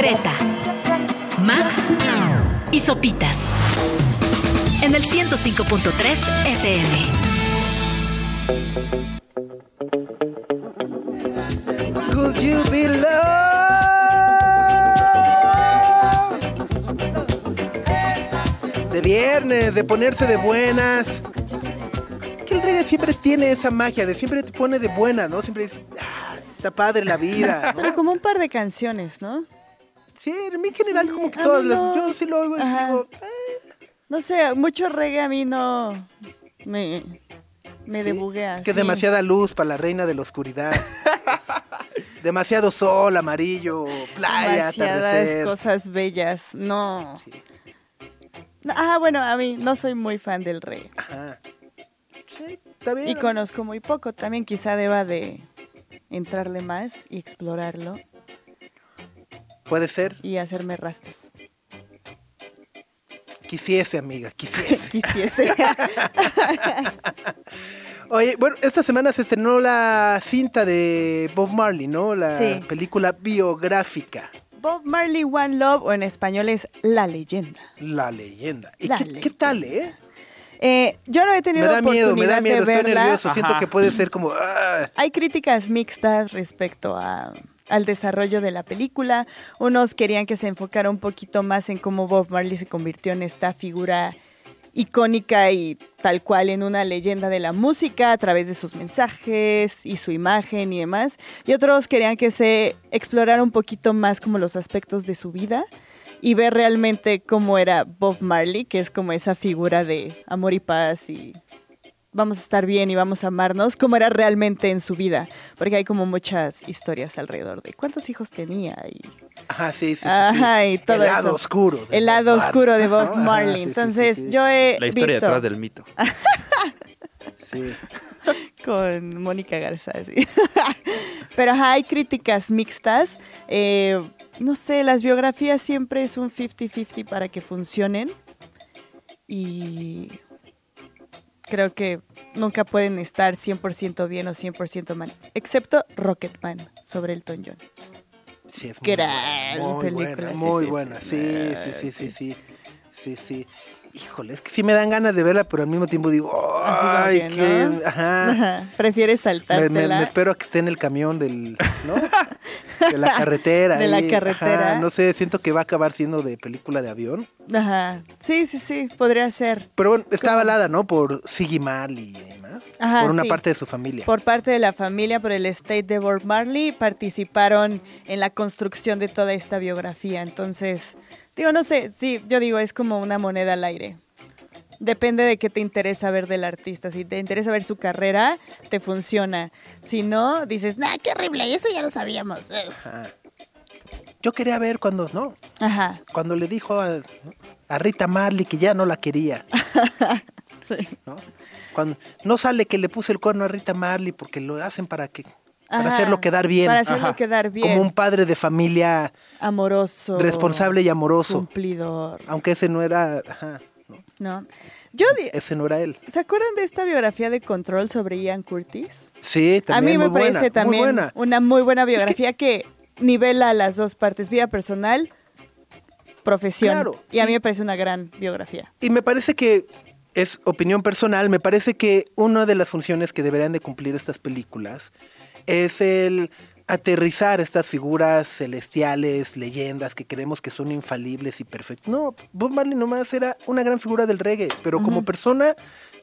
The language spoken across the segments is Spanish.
Greta, Max y Sopitas. En el 105.3 FM. Could you be loved? De viernes, de ponerse de buenas. Que el reggae siempre tiene esa magia, de siempre te pone de buenas, ¿no? Siempre dices, ah, está padre la vida. ¿no? Pero como un par de canciones, ¿no? Sí, en mi general Sí, como que todas las... no. Yo sí lo oigo digo, eh, No sé, mucho reggae a mí no me, me sí. debuguea. Es que sí. demasiada luz para la reina de la oscuridad. Demasiado sol, amarillo, playa, Demasiadas atardecer. cosas bellas. No. Ah, bueno, a mí no soy muy fan del reggae. Ajá. Sí, está bien. Y conozco muy poco. También quizá deba de entrarle más y explorarlo Puede ser. y hacerme rastas. Quisiese, amiga, quisiese. Quisiese. Oye, bueno, esta semana se estrenó la cinta de Bob Marley, ¿no? La Sí. película biográfica, Bob Marley One Love o en español es La Leyenda. La Leyenda. ¿Y La qué, Leyenda. qué tal, eh? Eh, yo no he Me tenido da miedo, me da miedo, de estoy verla. nervioso. Siento que puede ser como... ah, Hay críticas mixtas respecto a, al desarrollo de la película. Unos querían que se enfocara un poquito más en cómo Bob Marley se convirtió en esta figura icónica y tal cual en una leyenda de la música a través de sus mensajes y su imagen y demás. Y otros querían que se explorara un poquito más como los aspectos de su vida y ver realmente cómo era Bob Marley, que es como esa figura de amor y paz y vamos a estar bien y vamos a amarnos, cómo era realmente en su vida, porque hay como muchas historias alrededor de cuántos hijos tenía y Ajá, sí, sí, sí, sí. Ajá, y todo El lado eso. oscuro. de el Bob lado Marley, oscuro de Bob Marley. sí, Entonces sí, sí. yo he La historia visto detrás del mito. Sí. con Mónica Garza. sí. Pero ajá, hay críticas mixtas. Eh, no sé, las biografías siempre es un 50-50 para que funcionen. Y creo que nunca pueden estar 100% bien o 100% mal. Excepto Rocketman sobre Elton John. Sí, es Gran muy buena, película, muy sí, buena, sí, muy sí. buena. Sí, sí, sí, sí, sí, sí, sí. Híjole, es que sí me dan ganas de verla, pero al mismo tiempo digo, ay, ¿no? ajá. Ajá. Prefieres Me, saltártela. me- me espero a que esté en el camión del, ¿no? De la carretera. De la carretera. ajá, no sé, siento que va a acabar siendo de película de avión. Ajá. Sí, sí, sí, podría ser. Pero bueno, está ¿Cómo? avalada, ¿no? Por Siggy Marley y demás. Ajá, por una sí. parte de su familia. Por parte de la familia, por el estate de Bob Marley, participaron en la construcción de toda esta biografía. Entonces, digo, no sé, sí, yo digo, es como una moneda al aire. Depende de qué te interesa ver del artista. Si te interesa ver su carrera, te funciona. Si no, dices, nah, qué horrible, eso ya lo sabíamos. Ajá. Yo quería ver cuando, ¿no? Ajá, Cuando le dijo a, a Rita Marley que ya no la quería. sí. ¿no? Cuando no sale que le puse el cuerno a Rita Marley porque lo hacen para que para Ajá, hacerlo quedar bien, Para hacerlo Ajá. quedar bien. como un padre de familia amoroso. responsable y amoroso, Cumplidor. aunque ese no era, ajá, no. Yo ese no era él. ¿Se acuerdan de esta biografía de Control sobre Ian Curtis? Sí, A también mí me muy parece buena, muy también buena. una muy buena biografía que... nivela las dos partes, vida personal, profesión. Claro, Y a mí me parece una gran biografía. Y me parece que es opinión personal, me parece que una de las funciones que deberían de cumplir estas películas es el aterrizar estas figuras celestiales, leyendas que creemos que son infalibles y perfectas. No, Bob Marley nomás era una gran figura del reggae, pero como persona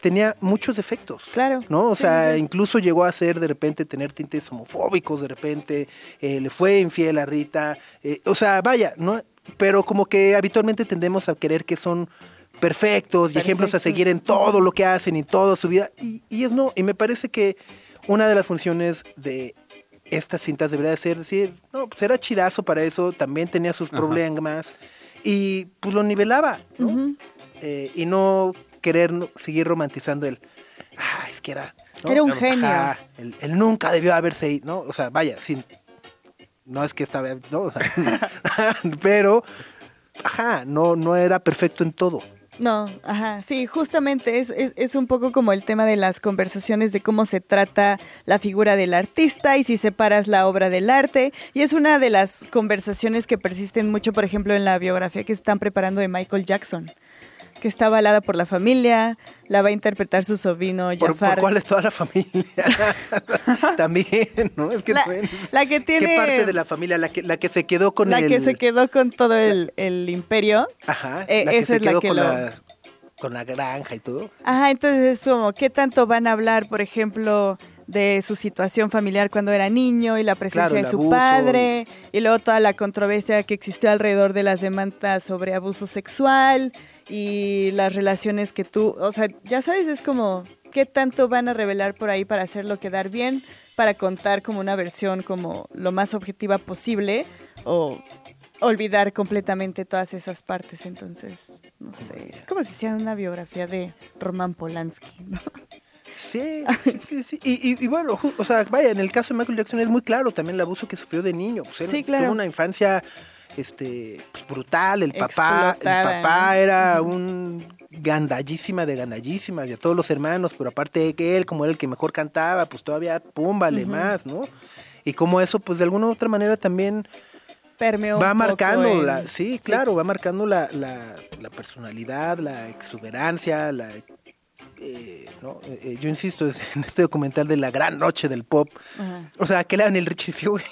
tenía muchos defectos. Claro. ¿No? O Sí, sea, sí, incluso llegó a ser de repente tener tintes homofóbicos, de repente eh, le fue infiel a Rita. eh, o sea, vaya, ¿no? Pero como que habitualmente tendemos a querer que son perfectos y ejemplos a seguir en todo lo que hacen y toda su vida. Y, y es no. Y me parece que una de las funciones de estas cintas debería de ser decir, no, pues era chidazo para eso, también tenía sus problemas y pues lo nivelaba, ¿no? Eh, y no querer seguir romantizando el, ah, es que era... ¿no? Era un Ajá, genio. él, él nunca debió haberse ido, ¿no? O sea, vaya, sin... No es que estaba, ¿no? O sea, pero, ajá, no, no era perfecto en todo. No, ajá, sí, justamente es, es, es, un poco como el tema de las conversaciones de cómo se trata la figura del artista y si separas la obra del arte. Y es una de las conversaciones que persisten mucho, por ejemplo, en la biografía que están preparando de Michael Jackson que está avalada por la familia, la va a interpretar su sobrino Jafar. ¿Por, ¿por cuál es toda la familia? También, ¿no? Es que la, la, que tiene... ¿Qué parte de la familia? La que, la que se quedó con la el... La que se quedó con todo el, el imperio. Ajá, eh, la que esa se es quedó la que con, lo... la, con la granja y todo. Ajá, entonces es como, ¿qué tanto van a hablar, por ejemplo de su situación familiar cuando era niño y la presencia Claro, de su abuso. padre y luego toda la controversia que existió alrededor de las demandas sobre abuso sexual y las relaciones que tú, o sea, ya sabes, es como qué tanto van a revelar por ahí para hacerlo quedar bien, para contar como una versión como lo más objetiva posible o olvidar completamente todas esas partes, entonces, no sé, es como si hicieran una biografía de Roman Polanski, ¿no? Sí, sí, sí, sí. Y, y, y bueno, o sea, vaya, en el caso de Michael Jackson es muy claro también el abuso que sufrió de niño. Pues, él Sí, claro. Tuvo una infancia este, pues, brutal. El papá, el papá ¿no? era un gandallísima de gandallísimas y a todos los hermanos, pero aparte de que él, como era el que mejor cantaba, pues todavía pum, vale Ujú. más, ¿no? Y como eso, pues de alguna u otra manera también Permeó va marcando la, sí, claro, va marcando la, la, la personalidad, la exuberancia, la eh, ¿no? Eh, eh, yo insisto es en este documental de la gran noche del pop. O sea, que le dan el Richie güey.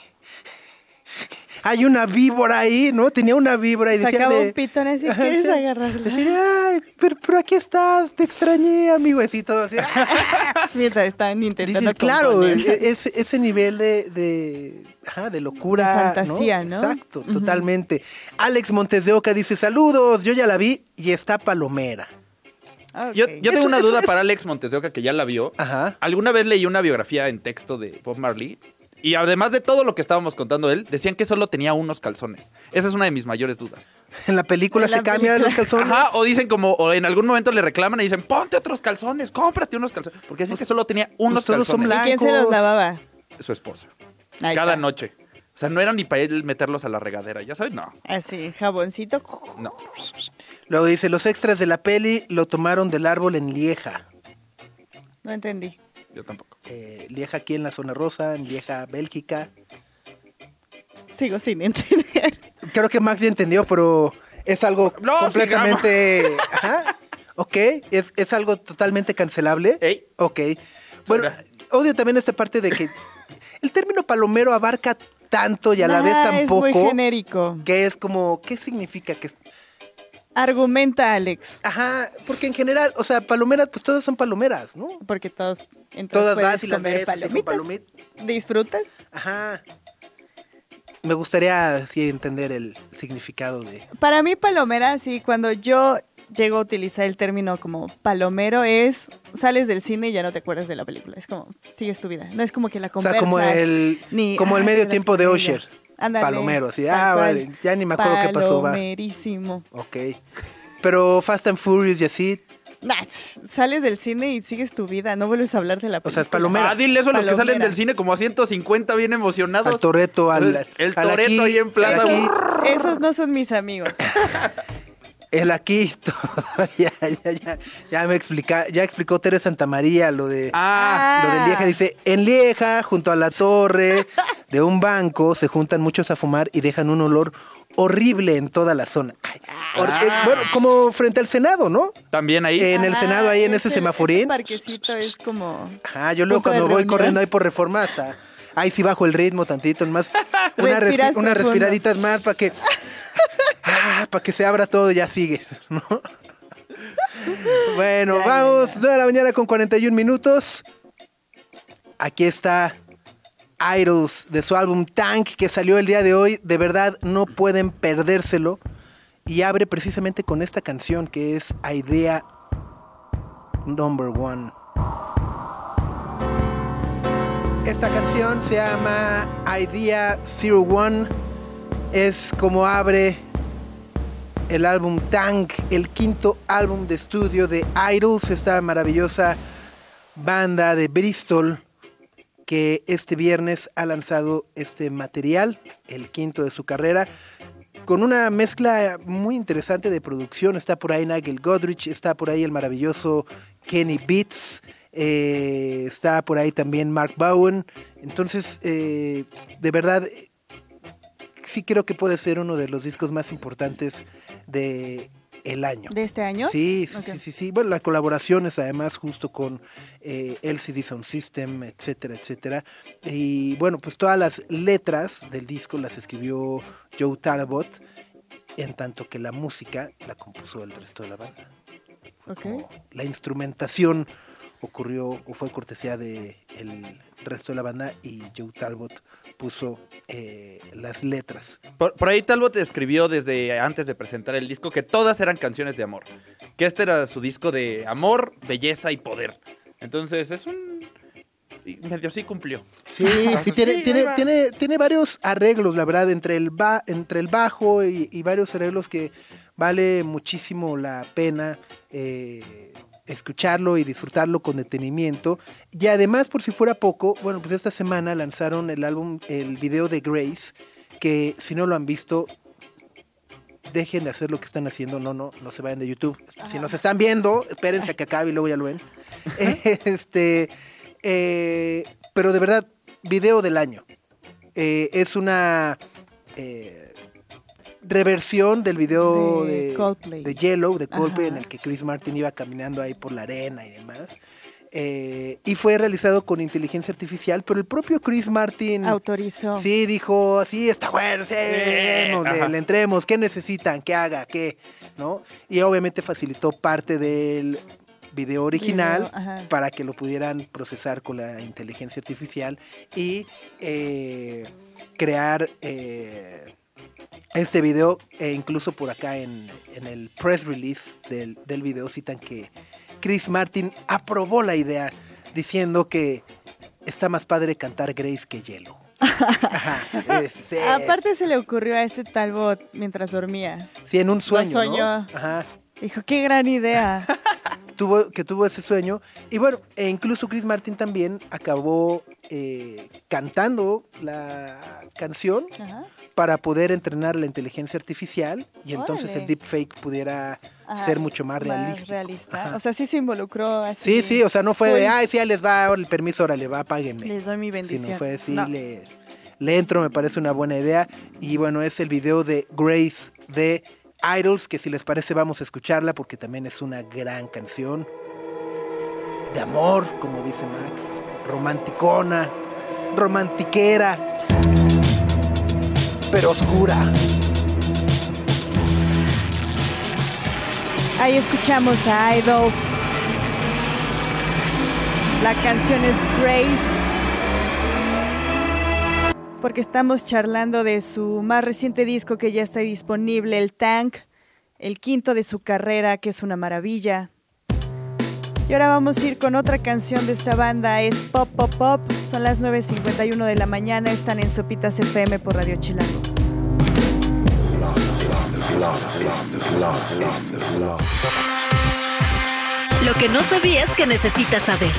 Hay una víbora ahí, ¿no? Tenía una víbora y decía Sacaba de- un pitón así, ¿quieres agarrarla? Decía, ay, pero, pero aquí estás, te extrañé, amigo, así todo así. Mientras estaban intentando Dices, claro, e- ese, ese nivel de, de, ajá, de locura. De fantasía, ¿no? Exacto, totalmente. Alex Montes de Oca dice, saludos, yo ya la vi y está palomera. Yo, yo tengo una duda es- para Alex Montes de Oca, que ya la vio. Ajá. Alguna vez leí una biografía en texto de Bob Marley. Y además de todo lo que estábamos contando de él, decían que solo tenía unos calzones. Esa es una de mis mayores dudas. En la película En la se cambian película. los calzones. Ajá, o dicen como, o en algún momento le reclaman y dicen, ponte otros calzones, cómprate unos calzones. Porque dicen que solo tenía unos todos son calzones. ¿Y quién se los lavaba? Su esposa. Ahí Cada está. noche. O sea, no era ni para él meterlos a la regadera, ¿ya sabes? No, Así, jaboncito. no. Luego dice, los extras de la peli lo tomaron del árbol en Lieja. No entendí. Yo tampoco. Eh, Lieja aquí en la zona rosa, en Lieja, Bélgica. Sigo sin entender. Creo que Max ya entendió, pero es algo No, completamente... Ajá. Ok, es, es algo totalmente cancelable. Ey. Ok. Bueno, odio también esta parte de que el término palomero abarca tanto y a la vez tan es muy genérico. que es como, ¿qué significa que es- Argumenta, Alex. Ajá, porque en general, o sea, palomeras, pues todas son palomeras, ¿no? Porque todos entonces Todas vas y las ves palomitas. palomit- ¿Disfrutas? Ajá. Me gustaría así entender el significado de... Para mí, palomera, sí, cuando yo llego a utilizar el término como palomero es sales del cine y ya no te acuerdas de la película. Es como, sigues tu vida. No es como que la O sea, conversas. como el, ni, como el "Ah, medio tiempo de ella". Ándale, Palomero, así, tal ah, cual. vale, ya ni me acuerdo qué pasó, va. Palomerísimo. Ok. Pero Fast and Furious y así, Nah, sales del cine y sigues tu vida. No vuelves a hablar de la O película. sea, es palomera. Ah, dile eso a los que salen del cine como a 150 bien emocionados. al Toreto, al, El- el al Toretto ahí en Plaza aquí, Esos no son mis amigos. el aquí, ya, ya, ya, ya me explica, ya explicó Tere Santa María lo de, Ah, lo de Lieja. Dice, en Lieja, junto a la torre de un banco, se juntan muchos a fumar y dejan un olor horrible en toda la zona. Ay, Ah. eh, bueno, como frente al Senado, ¿no? también ahí. En el Ajá, Senado, ahí en ese ese- semaforín. ese parquecito es como... Ajá, yo luego cuando voy reunión. corriendo ahí por reforma hasta ahí sí bajo el ritmo tantito, más una Respiras respi- unas profundo. respiraditas más para que para que se abra todo ya sigues, ¿no? Bueno, ya, vamos, ya. 9 de la mañana con 41 minutos. Aquí está Idols de su álbum Tank que salió el día de hoy. De verdad, no pueden perdérselo. Y abre precisamente con esta canción que es Idea Number One. Esta canción se llama Idea Zero One. Es como abre el álbum Tank, el quinto álbum de estudio de Idols, esta maravillosa banda de Bristol que este viernes ha lanzado este material, el quinto de su carrera. con una mezcla muy interesante de producción. Está por ahí Nigel Godrich, está por ahí el maravilloso Kenny Beats, eh, está por ahí también Mark Bowen. Entonces, eh, de verdad, sí creo que puede ser uno de los discos más importantes de el año. ¿De este año? Sí, sí, sí, sí, sí. Bueno, las colaboraciones además justo con eh, LCD Sound System, etcétera, etcétera. Y bueno, pues todas las letras del disco las escribió Joe Talbot, en tanto que la música la compuso el resto de la banda. Ok. Como La instrumentación ocurrió o fue cortesía de el resto de la banda y Joe Talbot puso eh, las letras. Por, por ahí Talbot escribió desde antes de presentar el disco que todas eran canciones de amor. Que este era su disco de amor, belleza y poder. Entonces es un... y Medio sí cumplió. Sí, y tiene, Sí, tiene, tiene varios arreglos, la verdad, entre el, ba- entre el bajo y, y varios arreglos que vale muchísimo la pena eh, escucharlo y disfrutarlo con detenimiento. Y además, por si fuera poco, bueno, pues esta semana lanzaron el álbum, el video de Grace, que si no lo han visto, dejen de hacer lo que están haciendo, no, no, no se vayan de YouTube. Si nos están viendo, espérense a que acabe y luego ya lo ven. este, eh, pero de verdad, video del año. Eh, es una eh, reversión del video De de, Coldplay. de Yellow, de Coldplay, Ajá. en el que Chris Martin iba caminando ahí por la arena y demás. Eh, y fue realizado con inteligencia artificial, pero el propio Chris Martin Autorizó. sí dijo, sí, está bueno, sí, ajá. le entremos, ¿qué necesitan? ¿Qué haga? ¿Qué? ¿No? Y obviamente facilitó parte del video original Video, para que lo pudieran procesar con la inteligencia artificial y eh, crear eh, este video e incluso por acá en, en el press release del, del video citan que Chris Martin aprobó la idea diciendo que está más padre cantar Grace que. Ajá, sí. Aparte se le ocurrió a este Talbot mientras dormía. Sí, en un sueño, ¿no? soñó. Ajá. Dijo, qué gran idea. tuvo, que tuvo ese sueño. Y bueno, e incluso Chris Martin también acabó eh, cantando la canción Ajá. para poder entrenar la inteligencia artificial y entonces el deepfake pudiera Ajá, ser mucho más realista. realista. O sea, sí se involucró así. sí, sí, o sea, no fue de, ay, sí, ya les va el permiso, ahora le va, páguenme. Les doy mi Sino bendición. fue así, No. le, le entro, me parece una buena idea. Y bueno, es el video de Grace de Idols, que si les parece vamos a escucharla porque también es una gran canción. De amor, como dice Max. Romanticona, romantiquera, pero oscura. Ahí escuchamos a Idols. La canción es Grace. Porque estamos charlando de su más reciente disco que ya está disponible, el Tank, el quinto de su carrera, que es una maravilla. Y ahora vamos a ir con otra canción de esta banda, es Pop Pop Pop. Son las 9.51 de la mañana, están en Sopitas FM por Radio Chilango. Lo que no sabías que necesitas saber.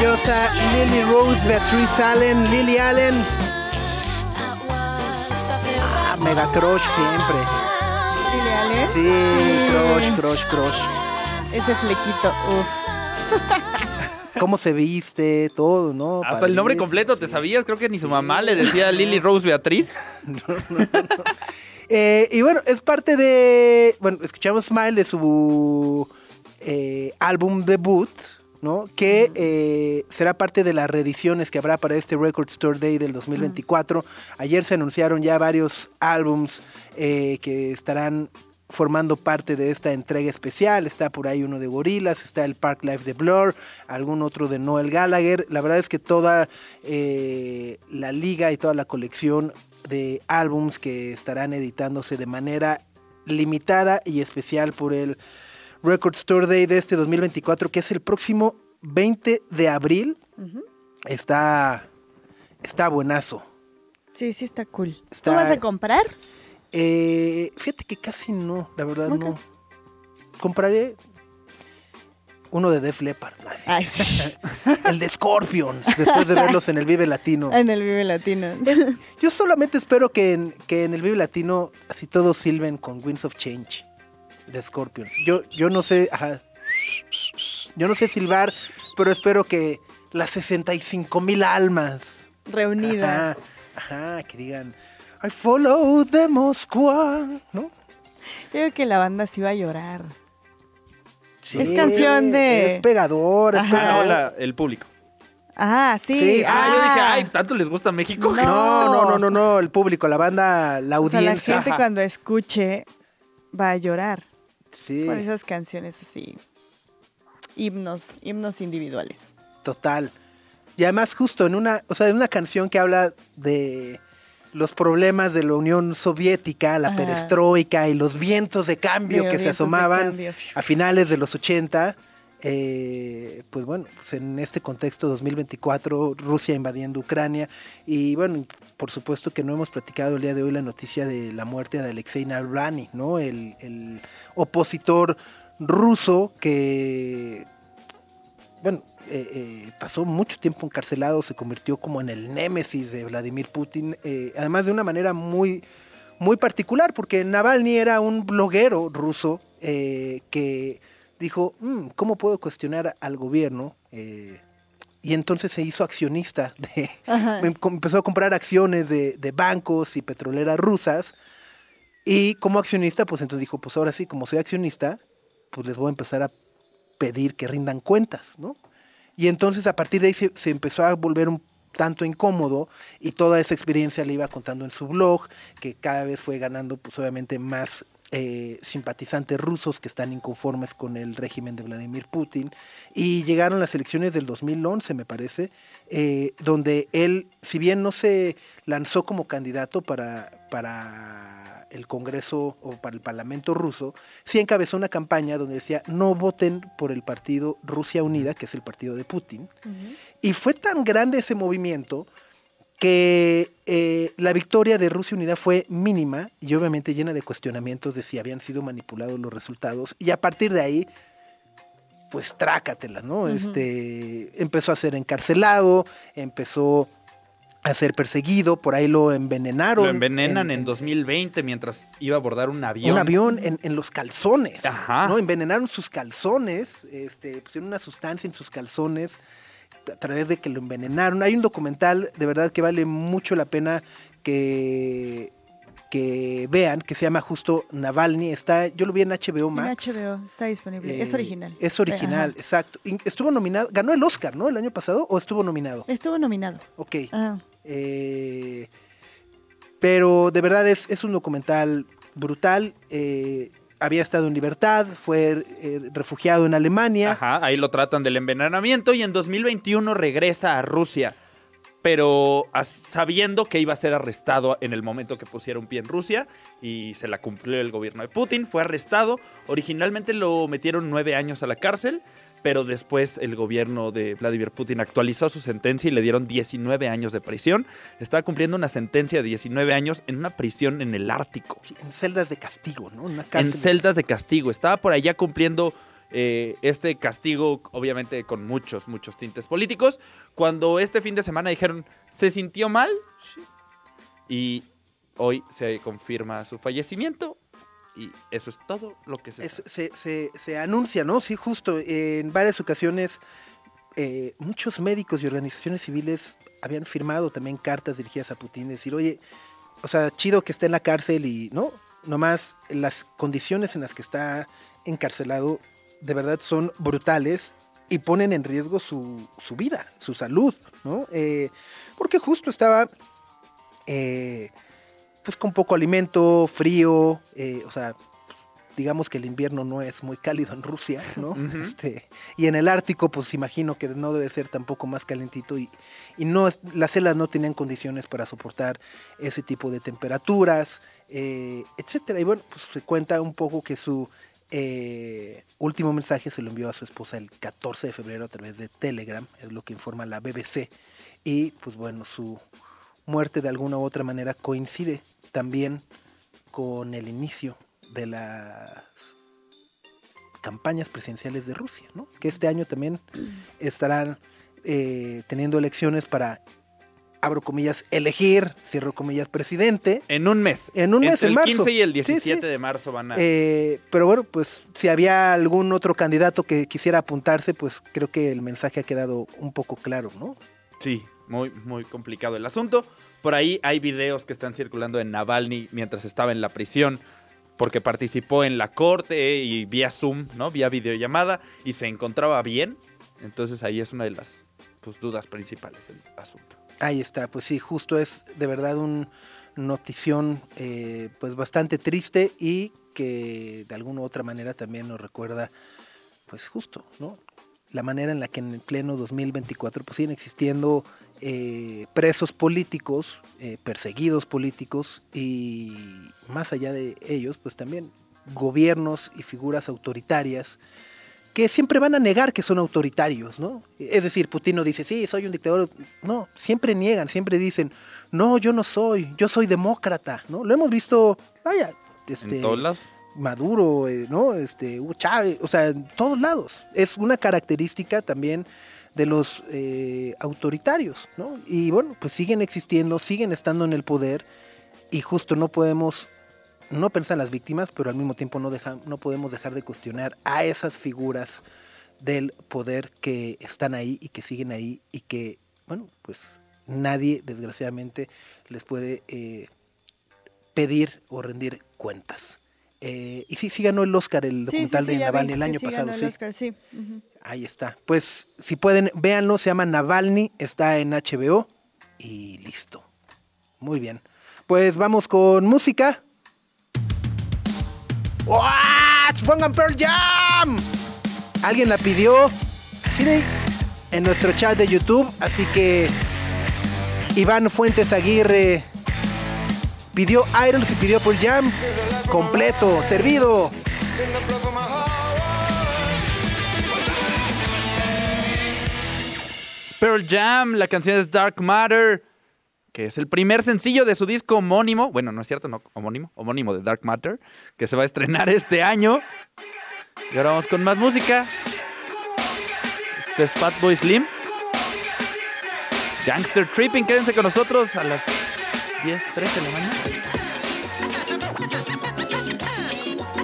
Maravillosa Lily Rose Beatrice Allen, Lily Allen. Ah, mega crush siempre. Dile, Alex. Sí, crush, crush, crush. Ese flequito, uff. Cómo se viste, todo, ¿no? Hasta el nombre completo, ¿te sí. sabías? Creo que ni su mamá le decía Lily Rose Beatriz. Eh, y bueno, es parte de. Bueno, escuchamos Smile de su eh, álbum debut, ¿no? Que eh, será parte de las reediciones que habrá para este Record Store Day del 2024. Ayer se anunciaron ya varios álbums eh, que estarán formando parte de esta entrega especial. Está por ahí uno de Gorillaz, está el Park Life de Blur, algún otro de Noel Gallagher. La verdad es que toda eh, la liga y toda la colección de álbums que estarán editándose de manera limitada y especial por el Record Store Day de este 2024, que es el próximo 20 de abril. Está, está buenazo. Sí, sí está cool. Está- ¿Tú vas a comprar? Eh, fíjate que casi no, la verdad no. Compraré. Uno de Def Leppard. ¿no? Ay, sí. El de Scorpions, después de verlos en el Vive Latino. En el Vive Latino. Yo solamente espero que en, que en el Vive Latino así todos silben con Winds of Change de Scorpions. Yo, yo no sé, ajá, yo no sé silbar, pero espero que las 65 mil almas Reunidas. Ajá, ajá, que digan I follow the Moscow, ¿no? Yo creo que la banda sí va a llorar. Sí, Es canción de- Es pegador, es pegador. Ah, hola, el público. Ah, sí. Sí, Ah, yo dije, ay, ¿tanto les gusta México? No. No, no, no, no, no, el público, la banda, la O sea, la audiencia. gente Ajá. cuando escuche va a llorar Sí, por esas canciones así. Himnos, himnos individuales. total. Y además justo en una, o sea, en una canción que habla de los problemas de la Unión Soviética, la Ajá. perestroika y los vientos de cambio que se asomaban a finales de los 80. Eh, pues bueno, pues en este contexto 2024, Rusia invadiendo Ucrania y bueno, por supuesto que no hemos platicado el día de hoy la noticia de la muerte de Alexei Navalny, ¿no? El, el opositor ruso que, bueno, eh, eh, pasó mucho tiempo encarcelado, se convirtió como en el némesis de Vladimir Putin, además de una manera muy, muy particular, porque Navalny era un bloguero ruso que dijo, "Mm, ¿cómo puedo cuestionar al gobierno? Eh, y entonces se hizo accionista, de, em- empezó a comprar acciones de, de bancos y petroleras rusas, y como accionista, pues entonces dijo, pues ahora sí, como soy accionista, pues les voy a empezar a pedir que rindan cuentas, ¿no? Y entonces a partir de ahí se, se empezó a volver un tanto incómodo y toda esa experiencia le iba contando en su blog, que cada vez fue ganando pues obviamente más eh, simpatizantes rusos que están inconformes con el régimen de Vladimir Putin. Y llegaron las elecciones del 2011, me parece, eh, donde él, si bien no se lanzó como candidato para, para el Congreso o para el Parlamento ruso, sí encabezó una campaña donde decía no voten por el partido Rusia Unida, que es el partido de Putin. Y fue tan grande ese movimiento que eh, la victoria de Rusia Unida fue mínima y obviamente llena de cuestionamientos de si habían sido manipulados los resultados. Y a partir de ahí, pues trácatelas, ¿no? Este empezó a ser encarcelado, empezó a ser perseguido, por ahí lo envenenaron. Lo envenenan en, 2020 mientras iba a abordar un avión. Un avión en, en los calzones. Ajá. ¿no? Envenenaron sus calzones, este, pusieron una sustancia en sus calzones a través de que lo envenenaron. Hay un documental de verdad que vale mucho la pena que, que vean, que se llama justo Navalny. Está, yo lo vi en HBO En Max. HBO está disponible. es Eh, original. Es original, Ajá. exacto. Estuvo nominado, ganó el Oscar, ¿no? El año pasado, o estuvo nominado. Estuvo nominado. Ok. Eh, pero de verdad es, es un documental brutal. eh, había estado en libertad, fue eh, refugiado en Alemania. Ajá, ahí lo tratan del envenenamiento y en 2021 regresa a Rusia, pero sabiendo que iba a ser arrestado en el momento que pusiera un pie en Rusia y se la cumplió el gobierno de Putin, fue arrestado. Originalmente lo metieron nueve años a la cárcel, pero después el gobierno de Vladimir Putin actualizó su sentencia y le dieron 19 años de prisión. Estaba cumpliendo una sentencia de 19 años en una prisión en el Ártico Sí, en celdas de castigo, ¿no? Una en celdas de castigo. Estaba por allá cumpliendo eh, este castigo, obviamente con muchos, muchos tintes políticos. Cuando este fin de semana dijeron, ¿se sintió mal? Sí. Y hoy se confirma su fallecimiento. Y eso es todo lo que se Es- se, se- se anuncia, ¿no? Sí, justo. En varias ocasiones, eh, muchos médicos y organizaciones civiles habían firmado también cartas dirigidas a Putin, decir, oye, o sea, chido que esté en la cárcel y, ¿no? Nomás las condiciones en las que está encarcelado de verdad son brutales y ponen en riesgo su, su vida, su salud, ¿no? Eh, porque justo estaba, eh, pues con poco alimento, frío, eh, o sea, digamos que el invierno no es muy cálido en Rusia, ¿no? Este, y en el Ártico, pues imagino que no debe ser tampoco más calentito y, y no es- las celdas no tenían condiciones para soportar ese tipo de temperaturas, eh, etcétera. Y bueno, pues se cuenta un poco que su eh, último mensaje se lo envió a su esposa el 14 de febrero a través de Telegram, es lo que informa la BBC. Y pues bueno, su muerte de alguna u otra manera coincide también con el inicio de las campañas presidenciales de Rusia, ¿no? Que este año también estarán eh, teniendo elecciones para, abro comillas, elegir, cierro comillas, presidente. En un mes. En un mes, Entre en el marzo. 15 y el Sí, 17 sí. de marzo van a... Eh, pero bueno, pues si había algún otro candidato que quisiera apuntarse, pues creo que el mensaje ha quedado un poco claro, ¿no? Sí, muy, muy complicado el asunto. Por ahí hay videos que están circulando en Navalny mientras estaba en la prisión, porque participó en la corte y vía Zoom, ¿no? Vía videollamada y se encontraba bien. Entonces ahí es una de las pues, dudas principales del asunto. Ahí está, pues sí, justo es de verdad un notición eh, pues bastante triste y que de alguna u otra manera también nos recuerda pues justo, ¿no? La manera en la que en el pleno 2024 pues siguen existiendo eh, presos políticos, eh, perseguidos políticos y más allá de ellos pues también gobiernos y figuras autoritarias que siempre van a negar que son autoritarios, ¿no? Es decir, Putin no dice, sí, soy un dictador. No, siempre niegan, siempre dicen, no, yo no soy, yo soy demócrata, ¿no? Lo hemos visto, vaya, este, en todos lados. Maduro, eh, ¿no? Este, Chávez, o sea, en todos lados. Es una característica también de los eh, autoritarios, ¿no? Y bueno, pues siguen existiendo, siguen estando en el poder y justo no podemos no pensar en las víctimas, pero al mismo tiempo no, no podemos dejar de cuestionar a esas figuras del poder que están ahí y que siguen ahí y que, bueno, pues nadie desgraciadamente les puede eh, pedir o rendir cuentas. Eh, y sí, sí ganó el Oscar el Sí, sí, documental sí, de Navalny el año pasado, el sí. Oscar, sí. Ujú. Ahí está. Pues si pueden, véanlo, se llama Navalny, está en HBO y listo. Muy bien. Pues vamos con música. ¡What! ¡Pongan Pearl Jam! Alguien la pidió en nuestro chat de YouTube, así que Iván Fuentes Aguirre pidió Idols y pidió Pearl Jam completo, servido. Pearl Jam, la canción es Dark Matter, que es el primer sencillo de su disco homónimo. Bueno, no es cierto, no, homónimo, homónimo de Dark Matter, que se va a estrenar este año. Y ahora vamos con más música. Este es Fatboy Slim. Gangster Tripping, quédense con nosotros a las 10, 13 de la mañana.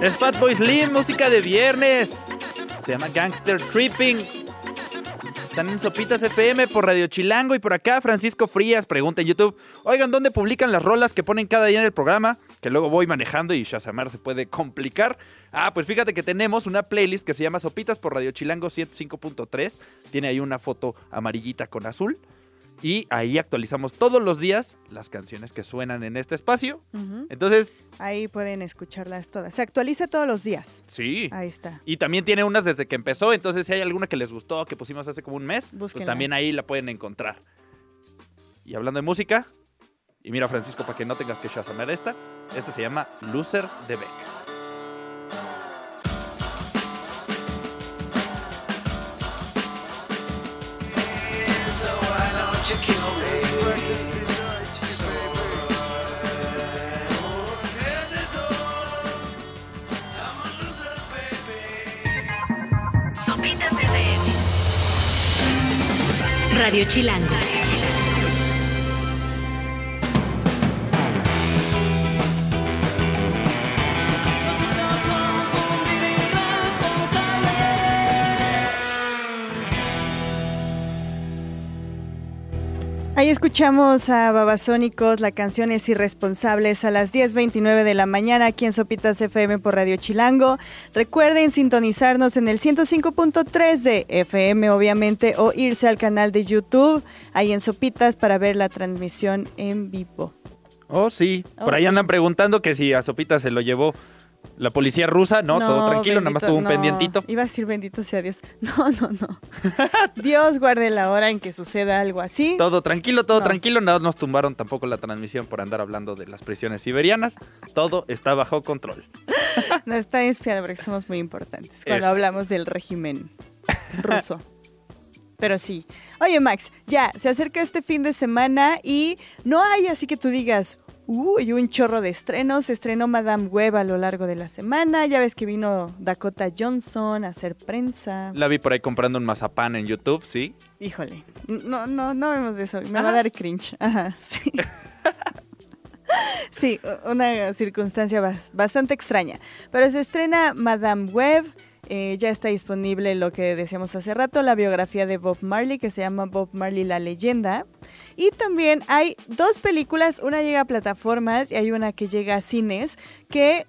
Es Fatboy Slim, música de viernes. Se llama Gangster Tripping. Están en Sopitas FM por Radio Chilango y por acá Francisco Frías pregunta en YouTube, oigan, ¿dónde publican las rolas que ponen cada día en el programa? Que luego voy manejando y Shazamar se puede complicar. Ah, pues fíjate que tenemos una playlist que se llama Sopitas por Radio Chilango 105.3. Tiene ahí una foto amarillita con azul. Y ahí actualizamos todos los días las canciones que suenan en este espacio. Entonces, Ahí pueden escucharlas todas. Se actualiza todos los días. sí. Ahí está. Y también tiene unas desde que empezó, entonces si hay alguna que les gustó, que pusimos hace como un mes, pues también ahí la pueden encontrar. Y hablando de música, y mira Francisco, para que no tengas que shazamear esta, esta se llama Loser de Beck. Radio Chilango. Ahí escuchamos a Babasónicos, la canción es Irresponsables a las 10.29 de la mañana aquí en Sopitas FM por Radio Chilango. Recuerden sintonizarnos en el 105.3 de FM obviamente o irse al canal de YouTube ahí en Sopitas para ver la transmisión en vivo. Oh, sí. Por Oh, ahí sí. andan preguntando que si a Sopita se lo llevó la policía rusa. No, todo tranquilo, nada más tuvo un no. pendientito. Iba a decir bendito sea Dios. No, no, no. Dios guarde la hora en que suceda algo así. Todo tranquilo, todo No. tranquilo. No nos tumbaron tampoco la transmisión por andar hablando de las prisiones siberianas. Todo está bajo control. No está inspirado porque somos muy importantes cuando Es- hablamos del régimen ruso. Pero sí. Oye, Max, ya, se acerca este fin de semana y no hay así que tú digas, Uy, un chorro de estrenos. Se estrenó Madame Web a lo largo de la semana. Ya ves que vino Dakota Johnson a hacer prensa. La vi por ahí comprando un mazapán en YouTube, ¿sí? Híjole. No, no, no vemos de eso. Me va a dar cringe. Ajá, sí. Sí, una circunstancia bas- bastante extraña. Pero se estrena Madame Web. Eh, ya está disponible lo que decíamos hace rato, la biografía de Bob Marley, que se llama Bob Marley la leyenda. Y también hay dos películas, una llega a plataformas y hay una que llega a cines, que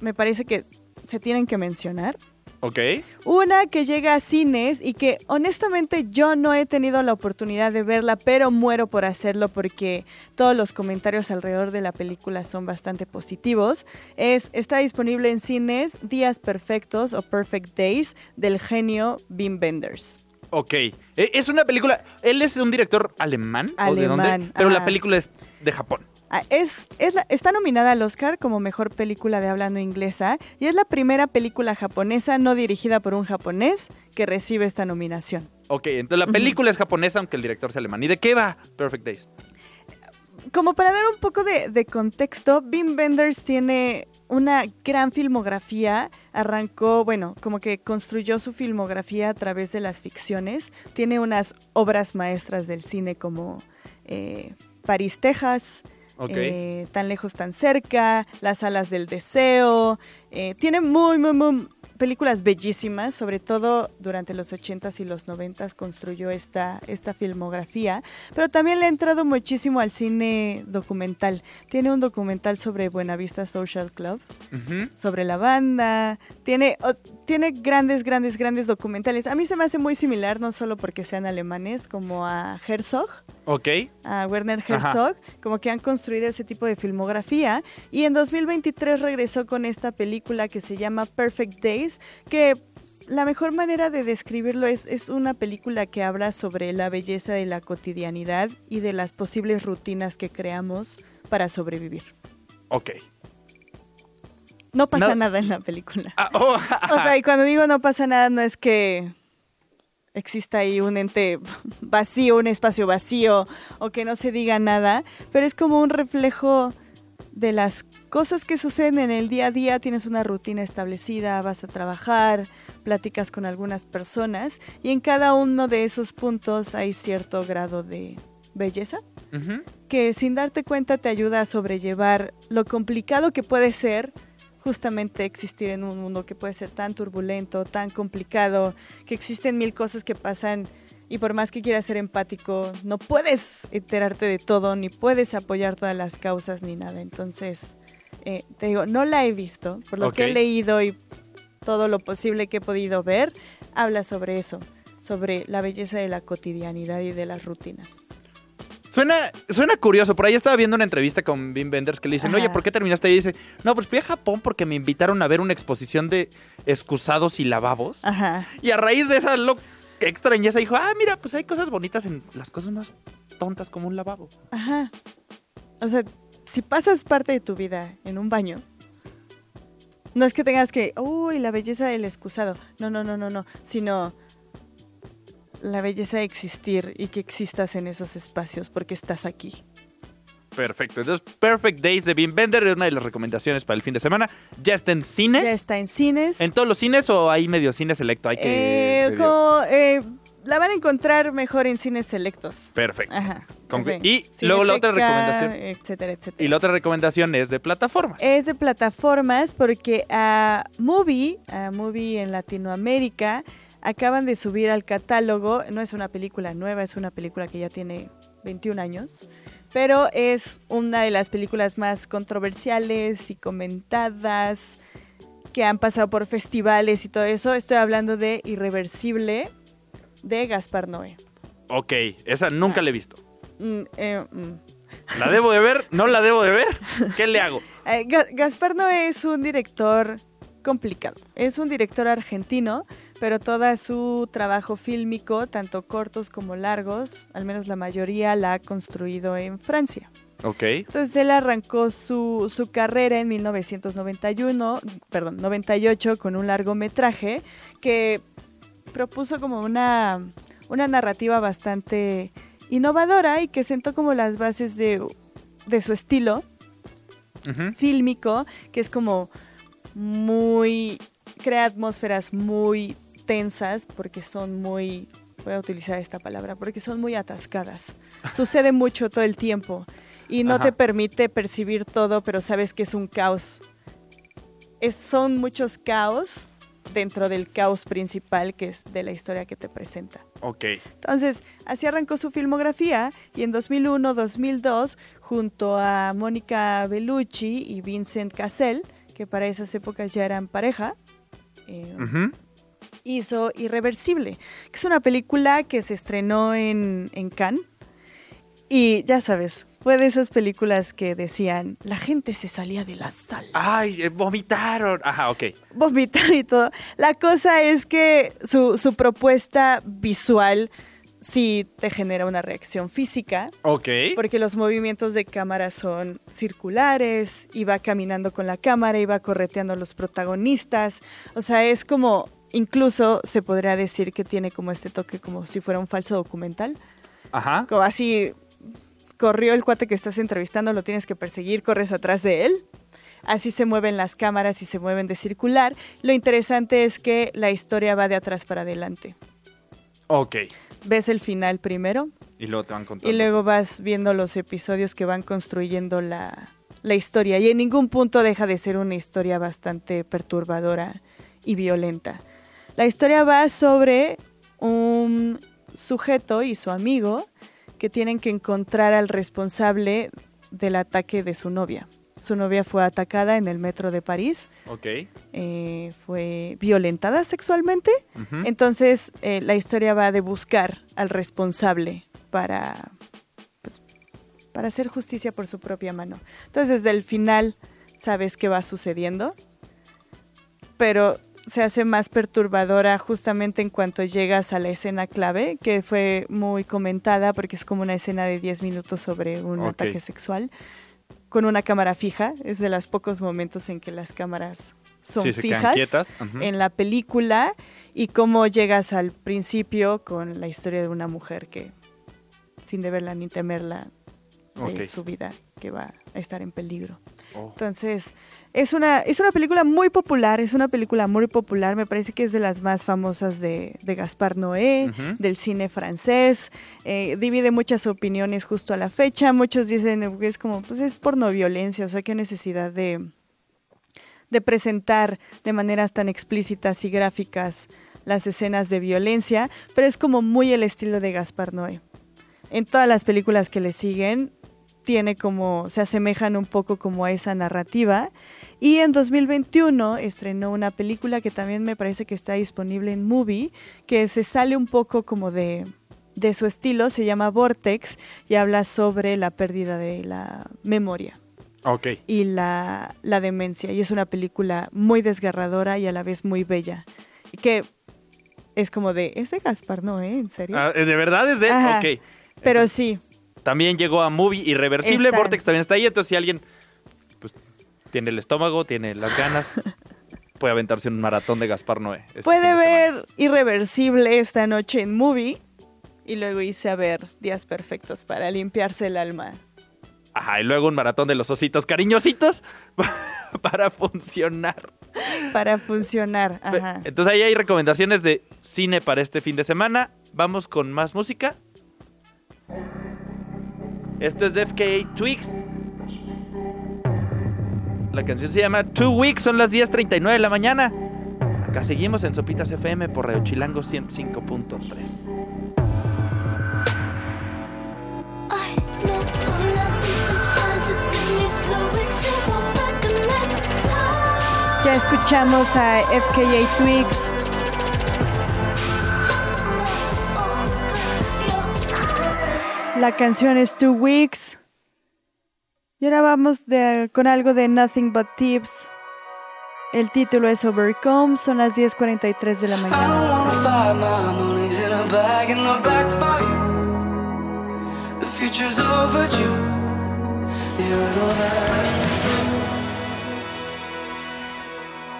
me parece que se tienen que mencionar. Ok. Una que llega a cines y que honestamente yo no he tenido la oportunidad de verla, pero muero por hacerlo porque todos los comentarios alrededor de la película son bastante positivos. Es, está disponible en cines Días Perfectos o Perfect Days del genio Wim Wenders. Ok. E- Es una película. Él es un director alemán. ¿O de dónde? Alemán, Pero la película es de Japón. Ah, Es, es la- está nominada al Oscar como mejor película de habla no inglesa y es la primera película japonesa no dirigida por un japonés que recibe esta nominación. Ok, entonces la película es japonesa, aunque el director sea alemán. ¿Y de qué va Perfect Days? como para dar un poco de, de contexto, Wim Wenders tiene una gran filmografía. Arrancó, bueno, como que construyó su filmografía a través de las ficciones. Tiene unas obras maestras del cine como eh, París, Texas, Eh, Tan lejos, tan cerca, Las alas del deseo. Eh, tiene muy, muy, muy películas bellísimas, sobre todo durante los 80s y los 90s construyó esta, esta filmografía, pero también le ha entrado muchísimo al cine documental. Tiene un documental sobre Buenavista Social Club, Ujú. sobre la banda, tiene, o- tiene grandes, grandes, grandes documentales. A mí se me hace muy similar, no solo porque sean alemanes, como a Herzog Ok. a Werner Ajá. Herzog, como que han construido ese tipo de filmografía. Y en 2023 regresó con esta película que se llama Perfect Days, que la mejor manera de describirlo es, es una película que habla sobre la belleza de la cotidianidad y de las posibles rutinas que creamos para sobrevivir. Ok. No pasa No- nada en la película. Ah, oh, O sea, y cuando digo no pasa nada, no es que exista ahí un ente vacío, un espacio vacío, o que no se diga nada, pero es como un reflejo de las cosas que suceden en el día a día. Tienes una rutina establecida, vas a trabajar, platicas con algunas personas, y en cada uno de esos puntos hay cierto grado de belleza que sin darte cuenta te ayuda a sobrellevar lo complicado que puede ser justamente existir en un mundo que puede ser tan turbulento, tan complicado, que existen mil cosas que pasan y por más que quieras ser empático, no puedes enterarte de todo, ni puedes apoyar todas las causas, ni nada. Entonces, eh, te digo, no la he visto, por lo que he leído y todo lo posible que he podido ver, habla sobre eso, sobre la belleza de la cotidianidad y de las rutinas. Suena, suena curioso. Por ahí estaba viendo una entrevista con Wim Wenders que le dicen, Ajá. oye, ¿por qué terminaste? Y dice, no, pues fui a Japón porque me invitaron a ver una exposición de excusados y lavabos. Ajá. Y a raíz de esa extrañeza dijo, ah, mira, pues hay cosas bonitas en las cosas más tontas como un lavabo. Ajá. O sea, si pasas parte de tu vida en un baño, no es que tengas que, uy, la belleza del excusado. No, no, no, no, no. Sino la belleza de existir y que existas en esos espacios porque estás aquí. Perfecto. Entonces, Perfect Days de Wim Wenders es una de las recomendaciones para el fin de semana. Ya está en cines. Ya está en cines. ¿En todos los cines o hay medio cine selecto? Hay que... Eh, como, eh, la van a encontrar mejor en cines selectos. Perfecto. Ajá. Y luego la otra recomendación. Etcétera, etcétera. Y la otra recomendación es de plataformas. Es de plataformas porque a Movie, a Movie en Latinoamérica, acaban de subir al catálogo, no es una película nueva, es una película que ya tiene 21 años, pero es una de las películas más controversiales y comentadas que han pasado por festivales y todo eso. Estoy hablando de Irreversible de Gaspar Noé. Ok, esa nunca la he visto. Mm, eh, mm. ¿La debo de ver? ¿No la debo de ver? ¿Qué le hago? Eh, Ga- Gaspar Noé es un director complicado. Es un director argentino, pero todo su trabajo fílmico, tanto cortos como largos, al menos la mayoría la ha construido en Francia. Ok. Entonces él arrancó su, su carrera en 1991, perdón, 98 con un largometraje que propuso como una, una narrativa bastante innovadora y que sentó como las bases de, de su estilo Ujú. fílmico, que es como muy... crea atmósferas muy tensas porque son muy... voy a utilizar esta palabra, porque son muy atascadas. Sucede mucho todo el tiempo y no Ajá. te permite percibir todo, pero sabes que es un caos. Es- son muchos caos dentro del caos principal que es de la historia que te presenta. Ok. Entonces, así arrancó su filmografía y en 2001-2002, junto a Mónica Bellucci y Vincent Cassel, que para esas épocas ya eran pareja, eh, Ujú. Hizo Irreversible, que es una película que se estrenó en, en Cannes. Y ya sabes, fue de esas películas que decían, la gente se salía de la sala. Ay, eh, vomitaron. Ajá, ok. vomitar y todo. La cosa es que su, su propuesta visual sí te genera una reacción física, Ok. porque los movimientos de cámara son circulares, y va caminando con la cámara, y va correteando a los protagonistas. O sea, es como, incluso se podría decir que tiene como este toque como si fuera un falso documental. Ajá. Como así, corrió el cuate que estás entrevistando, lo tienes que perseguir, corres atrás de él. Así se mueven las cámaras y se mueven de circular. Lo interesante es que la historia va de atrás para adelante. Ok. Ves el final primero Y luego te van contando. y luego vas viendo los episodios que van construyendo la, la historia. Y en ningún punto deja de ser una historia bastante perturbadora y violenta. La historia va sobre un sujeto y su amigo que tienen que encontrar al responsable del ataque de su novia. Su novia fue atacada en el metro de París, Ok. eh, fue violentada sexualmente. Entonces, eh, la historia va de buscar al responsable para, pues, para hacer justicia por su propia mano. Entonces, desde el final sabes qué va sucediendo, pero se hace más perturbadora justamente en cuanto llegas a la escena clave, que fue muy comentada porque es como una escena de 10 minutos sobre un ataque sexual con una cámara fija. Es de los pocos momentos en que las cámaras son sí, fijas en la película y cómo llegas al principio con la historia de una mujer que, sin deberla ni temerla, de su vida que va a estar en peligro. Oh. Entonces, es una, es una película muy popular, es una película muy popular, me parece que es de las más famosas de, de Gaspar Noé, del cine francés, eh, divide muchas opiniones justo a la fecha, muchos dicen que es como, pues es porno violencia, o sea, qué necesidad de, de presentar de maneras tan explícitas y gráficas las escenas de violencia, pero es como muy el estilo de Gaspar Noé. En todas las películas que le siguen, tiene como, se asemejan un poco como a esa narrativa. Y en 2021 estrenó una película que también me parece que está disponible en Movie, que se sale un poco como de, de su estilo, se llama Vortex y habla sobre la pérdida de la memoria Ok. y la, la demencia. Y es una película muy desgarradora y a la vez muy bella. Y que es como de, es de Gaspar, ¿no? ¿Eh? ¿En serio? Ah, ¿De verdad es de él? Ok. Pero sí, También llegó a Movie Irreversible. Está. Vortex también está ahí. Entonces, si alguien tiene el estómago, tiene las ganas, puede aventarse un maratón de Gaspar Noé. este puede de ver. Irreversible esta noche en Movie y luego irse a ver Días Perfectos para limpiarse el alma. Ajá, y luego un maratón de los ositos cariñositos para funcionar. Para funcionar. Ajá. Entonces ahí hay recomendaciones de cine para este fin de semana. Vamos con más música. Esto es de FKA Twigs. La canción se llama Two Weeks, son las 10.39 de la mañana. Acá seguimos en Sopitas FM por Radio Chilango 105.3. I know all of the inside, so give me two weeks, you won't recognize the Ya escuchamos a FKA Twigs. La canción es Two Weeks. Y ahora vamos de- con algo de Nothing But Tips. El título es Overcome, son las 10.43 de la mañana.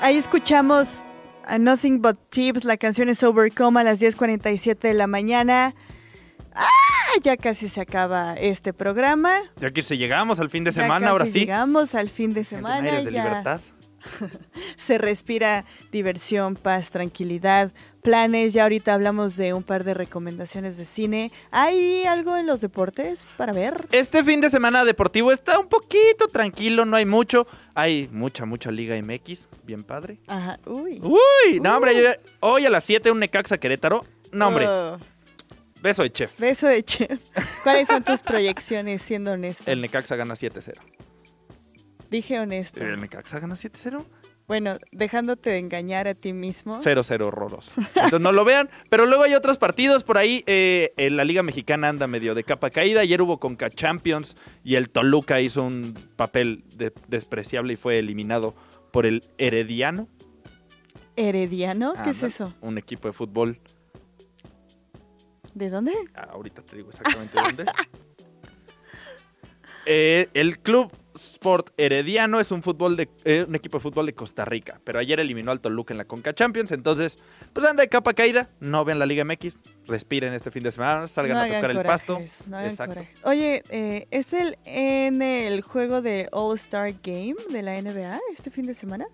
Ahí escuchamos a Nothing But Tips, la canción es Overcome a las 10.47 de la mañana. Ya casi se acaba este programa. Ya que llegamos al fin de Ya semana, casi ahora sí. Llegamos al fin de semana. de ya libertad. se respira diversión, paz, tranquilidad, planes. Ya ahorita hablamos de un par de recomendaciones de cine. ¿Hay algo en los deportes para ver? Este fin de semana deportivo está un poquito tranquilo, no hay mucho. Hay mucha, mucha Liga MX, bien padre. Ajá. Uy. Uy, no, hombre, yo- hoy a las 7 un Necaxa Querétaro. No, hombre, Oh, beso de chef. beso de chef. ¿Cuáles son tus proyecciones, siendo honesto? El Necaxa gana 7-0. Dije honesto. ¿El Necaxa gana 7-0? Bueno, dejándote de engañar a ti mismo. 0-0 horroroso. Entonces no lo vean. Pero luego hay otros partidos por ahí. eh, en la Liga Mexicana anda medio de capa caída. Ayer hubo Conca Champions y el Toluca hizo un papel de- despreciable y fue eliminado por el Herediano. ¿Herediano? ¿Qué es eso? Un equipo de fútbol. ¿De dónde? Ah, ahorita te digo exactamente dónde es. Eh, el Club Sport Herediano es un, fútbol de, eh, un equipo de fútbol de Costa Rica, pero ayer eliminó al Toluca en la Conca Champions, entonces, pues anda de capa caída, no vean la Liga MX, respiren este fin de semana, salgan No a tocar el pasto. no Exacto. Oye, eh, ¿es el en el juego de All Star Game de la NBA este fin de semana?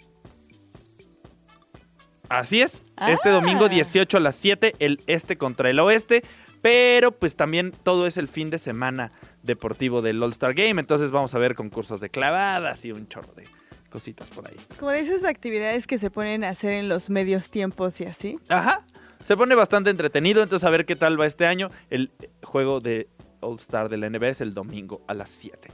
Así es, este Ah. domingo 18 a las 7, el este contra el oeste, pero pues también todo es el fin de semana deportivo del All Star Game, entonces vamos a ver concursos de clavadas y un chorro de cositas por ahí. Como de esas actividades que se ponen a hacer en los medios tiempos y así. Ajá. Se pone bastante entretenido, entonces a ver qué tal va este año. El juego de All Star de la NBA es el domingo a las 7.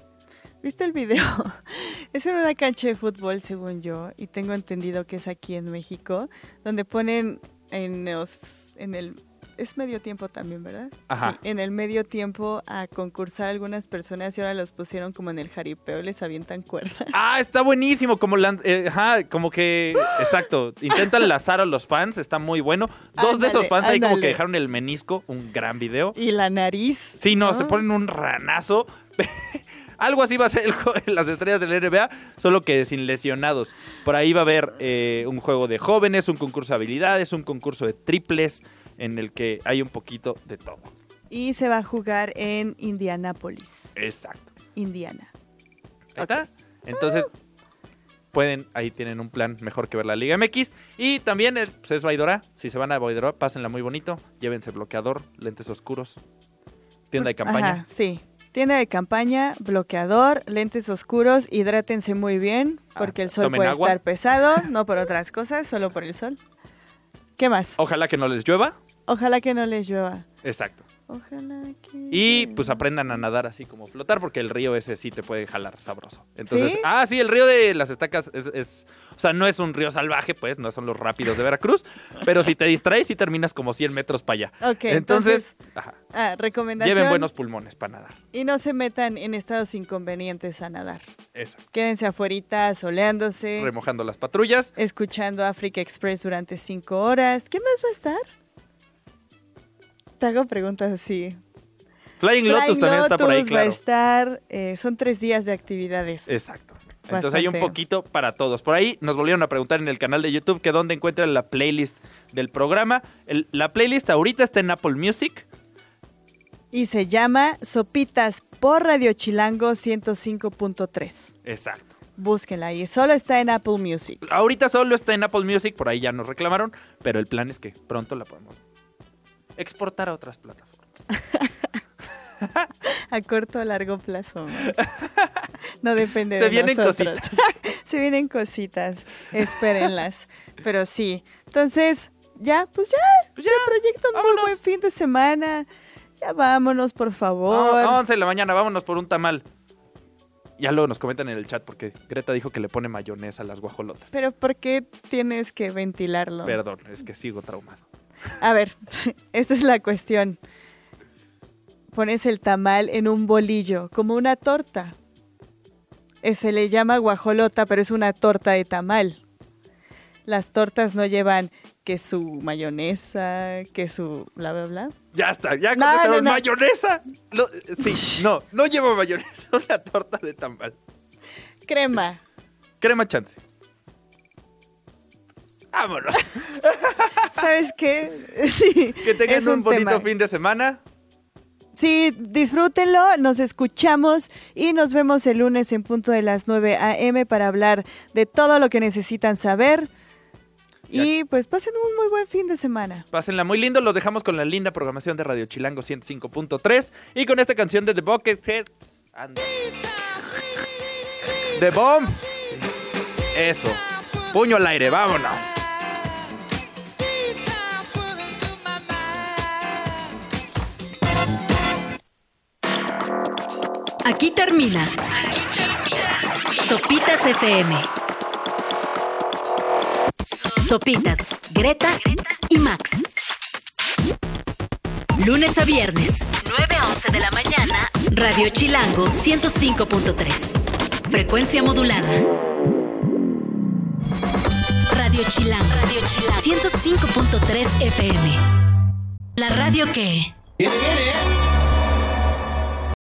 ¿Viste el video? Es en una cancha de fútbol, según yo, y tengo entendido que es aquí en México, donde ponen en, los- en el... Es medio tiempo también, ¿verdad? Ajá. Sí, en el medio tiempo a concursar algunas personas y ahora los pusieron como en el jaripeo, les avientan cuerda. Ah, está buenísimo, como, lan- eh, ajá, como que, exacto, intentan lazar a los fans, está muy bueno. Dos de esos Ándale, fans ahí como que dejaron el menisco, un gran video. Y la nariz. Sí, no, se ponen un ranazo. Algo así va a ser el juego de las estrellas del NBA, solo que sin lesionados. Por ahí va a haber eh, un juego de jóvenes, un concurso de habilidades, un concurso de triples, en el que hay un poquito de todo. Y se va a jugar en Indianápolis, Exacto. Indiana. Ahí está. Entonces, pueden, ahí tienen un plan mejor que ver la Liga MX. Y también el, pues es Baidora. Si se van a Baidora, pásenla muy bonito. Llévense bloqueador, lentes oscuros. Tienda de campaña. Ajá, sí. Tienda de campaña, bloqueador, lentes oscuros, hidrátense muy bien, Ah, porque el sol puede agua. estar pesado, no por otras cosas, solo por el sol. ¿Qué más? Ojalá que no les llueva. Ojalá que no les llueva. Exacto. Ojalá que... Y pues aprendan a nadar así como flotar, porque el río ese sí te puede jalar sabroso. Entonces, ¿Sí? ah, sí, el río de las estacas es, es- o sea, no es un río salvaje, pues, no son los rápidos de Veracruz, pero si te distraes, sí terminas como 100 metros para allá. Ok, entonces, entonces, ajá, ah, recomendación. lleven buenos pulmones para nadar. Y no se metan en estados inconvenientes a nadar. Exacto. Quédense afuera, soleándose, Remojando las patrullas. escuchando Africa Express durante cinco horas. ¿Qué más va a estar? Te hago preguntas así. Flying Lotus Flying también está por ahí, Lotus va a claro. estar. eh, son tres días de actividades. Exacto. Entonces hay un poquito para todos. Por ahí nos volvieron a preguntar en el canal de YouTube que dónde encuentran la playlist del programa. El- la playlist ahorita está en Apple Music. Y se llama Sopitas por Radio Chilango 105.3. Exacto. Búsquenla ahí. Solo está en Apple Music. Ahorita solo está en Apple Music, por ahí ya nos reclamaron, pero el plan es que pronto la podemos exportar a otras plataformas. A corto o largo plazo. No depende Se de vienen nosotros. Se vienen cositas. Espérenlas. Pero sí. Entonces, ya, pues ya. Pues ya, un muy buen fin de semana. Ya vámonos, por favor. No, 11 de la mañana, vámonos por un tamal. Ya luego nos comentan en el chat porque Greta dijo que le pone mayonesa a las guajolotas. Pero ¿por qué tienes que ventilarlo? Perdón, es que sigo traumado. A ver, esta es la cuestión. Pones el tamal en un bolillo, como una torta. Eh, Se le llama guajolota, pero es una torta de tamal. Las tortas no llevan que su mayonesa, que su bla, bla, bla. Ya está, ya No, contestaron no, no. mayonesa. Lo- sí, no, no lleva mayonesa, una torta de tamal. Crema. Crema chance. Vámonos. ¿Sabes qué? Sí. Que tengan un, bonito tema. fin de semana. Sí, disfrútenlo, nos escuchamos y nos vemos el lunes en punto de las 9 a.m. para hablar de todo lo que necesitan saber. Y pues pasen un muy buen fin de semana. Pásenla muy lindo, los dejamos con la linda programación de Radio Chilango 105.3 y con esta canción de The Buckethead. Anda. The Bomb. Eso. Puño al aire, vámonos. Aquí termina. Aquí termina. Sopitas FM. Sopitas, Greta y Max. Lunes a viernes, 9 a 11 de la mañana, Radio Chilango 105.3. Frecuencia modulada. Radio Chilango, Radio Chilango 105.3 FM. La radio que... Viene.